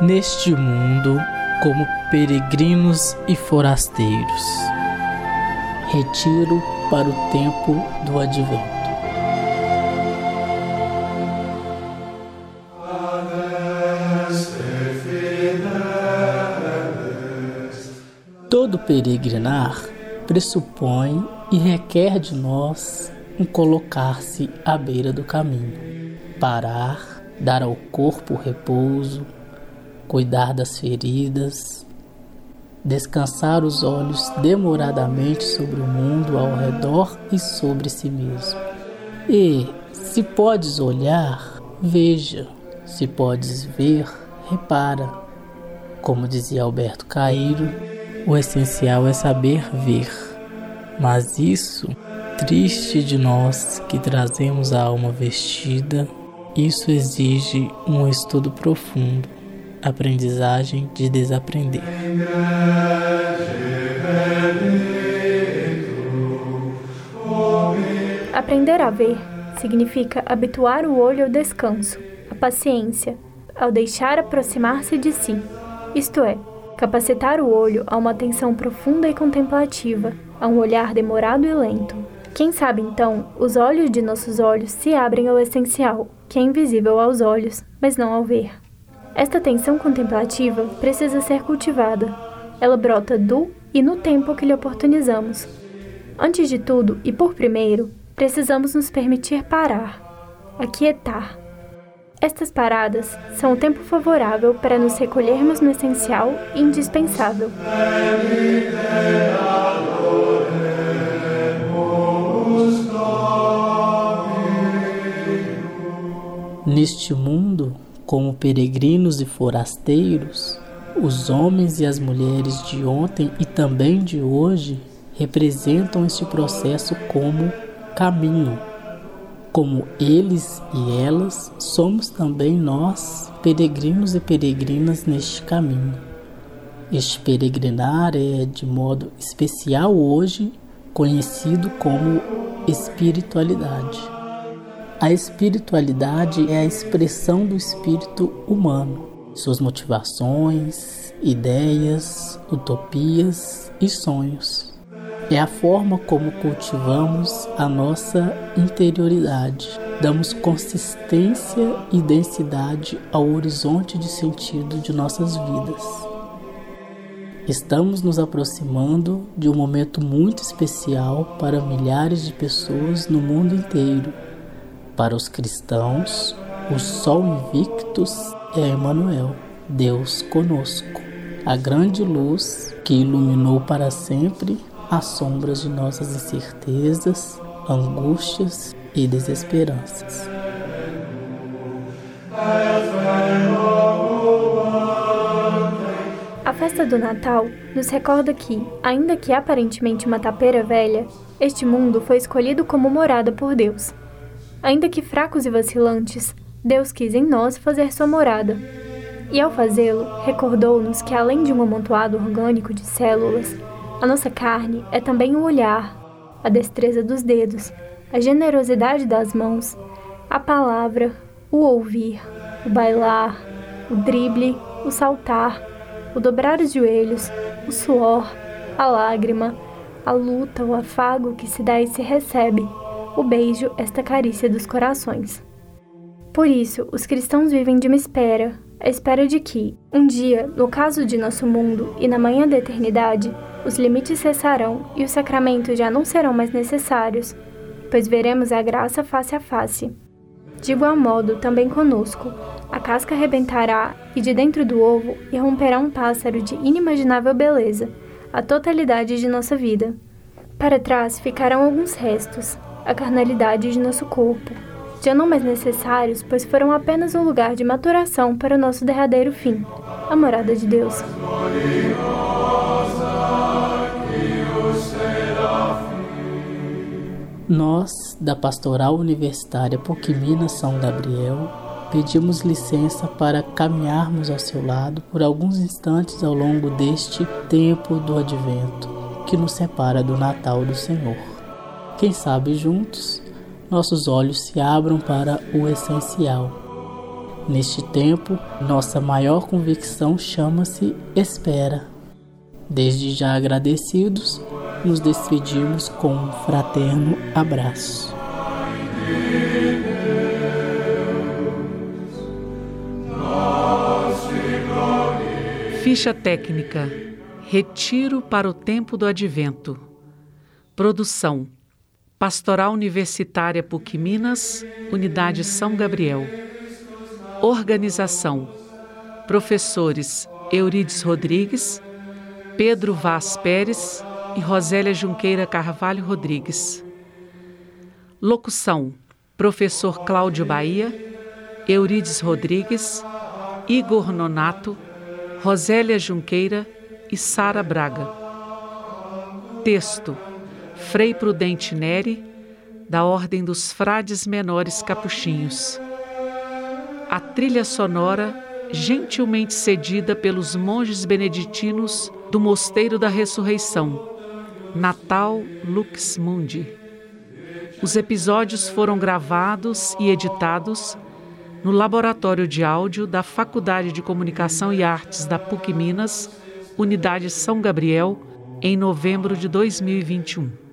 neste mundo como peregrinos e forasteiros. Retiro para o tempo do advento. Todo peregrinar pressupõe e requer de nós um colocar-se à beira do caminho, parar, dar ao corpo repouso, cuidar das feridas, descansar os olhos demoradamente sobre o mundo ao redor e sobre si mesmo. E, se podes olhar, veja, se podes ver, repara. Como dizia Alberto Cairo, o essencial é saber ver. Mas isso, triste de nós que trazemos a alma vestida, isso exige um estudo profundo aprendizagem de desaprender. Aprender a ver significa habituar o olho ao descanso, à paciência, ao deixar aproximar-se de si, isto é, capacitar o olho a uma atenção profunda e contemplativa, a um olhar demorado e lento. Quem sabe então, os olhos de nossos olhos se abrem ao essencial, que é invisível aos olhos, mas não ao ver. Esta atenção contemplativa precisa ser cultivada. Ela brota do e no tempo que lhe oportunizamos. Antes de tudo e por primeiro, precisamos nos permitir parar, aquietar. Estas paradas são o tempo favorável para nos recolhermos no essencial e indispensável. Neste mundo, como peregrinos e forasteiros, os homens e as mulheres de ontem e também de hoje representam este processo como caminho. Como eles e elas, somos também nós peregrinos e peregrinas neste caminho. Este peregrinar é, de modo especial hoje, conhecido como espiritualidade. A espiritualidade é a expressão do espírito humano, suas motivações, ideias, utopias e sonhos. É a forma como cultivamos a nossa interioridade, damos consistência e densidade ao horizonte de sentido de nossas vidas. Estamos nos aproximando de um momento muito especial para milhares de pessoas no mundo inteiro para os cristãos, o sol invictus é Emmanuel, Deus conosco, a grande luz que iluminou para sempre as sombras de nossas incertezas, angústias e desesperanças. A festa do Natal nos recorda que, ainda que aparentemente uma tapeira velha, este mundo foi escolhido como morada por Deus Ainda que fracos e vacilantes, Deus quis em nós fazer sua morada. E ao fazê-lo, recordou-nos que além de um amontoado orgânico de células, a nossa carne é também o olhar, a destreza dos dedos, a generosidade das mãos, a palavra, o ouvir, o bailar, o drible, o saltar, o dobrar os joelhos, o suor, a lágrima, a luta, o afago que se dá e se recebe o beijo, esta carícia dos corações. Por isso, os cristãos vivem de uma espera, a espera de que, um dia, no caso de nosso mundo e na manhã da eternidade, os limites cessarão e os sacramentos já não serão mais necessários, pois veremos a graça face a face. De igual modo, também conosco, a casca arrebentará e de dentro do ovo irromperá um pássaro de inimaginável beleza, a totalidade de nossa vida. Para trás ficarão alguns restos, a carnalidade de nosso corpo, já não mais necessários, pois foram apenas um lugar de maturação para o nosso derradeiro fim, a morada de Deus. Nós, da Pastoral Universitária Poquimina São Gabriel, pedimos licença para caminharmos ao seu lado por alguns instantes ao longo deste tempo do advento que nos separa do Natal do Senhor. Quem sabe juntos nossos olhos se abram para o essencial. Neste tempo, nossa maior convicção chama-se espera. Desde já agradecidos, nos despedimos com um fraterno abraço. Ficha técnica: Retiro para o tempo do advento. Produção: Pastoral Universitária PUC Minas, Unidade São Gabriel. Organização: Professores Eurides Rodrigues, Pedro Vaz Pérez e Rosélia Junqueira Carvalho Rodrigues. Locução: Professor Cláudio Bahia, Eurides Rodrigues, Igor Nonato, Rosélia Junqueira e Sara Braga. Texto: Frei Prudente Neri, da Ordem dos Frades Menores Capuchinhos. A trilha sonora, gentilmente cedida pelos monges beneditinos do Mosteiro da Ressurreição, Natal Lux Mundi. Os episódios foram gravados e editados no Laboratório de Áudio da Faculdade de Comunicação e Artes da PUC Minas, Unidade São Gabriel, em novembro de 2021.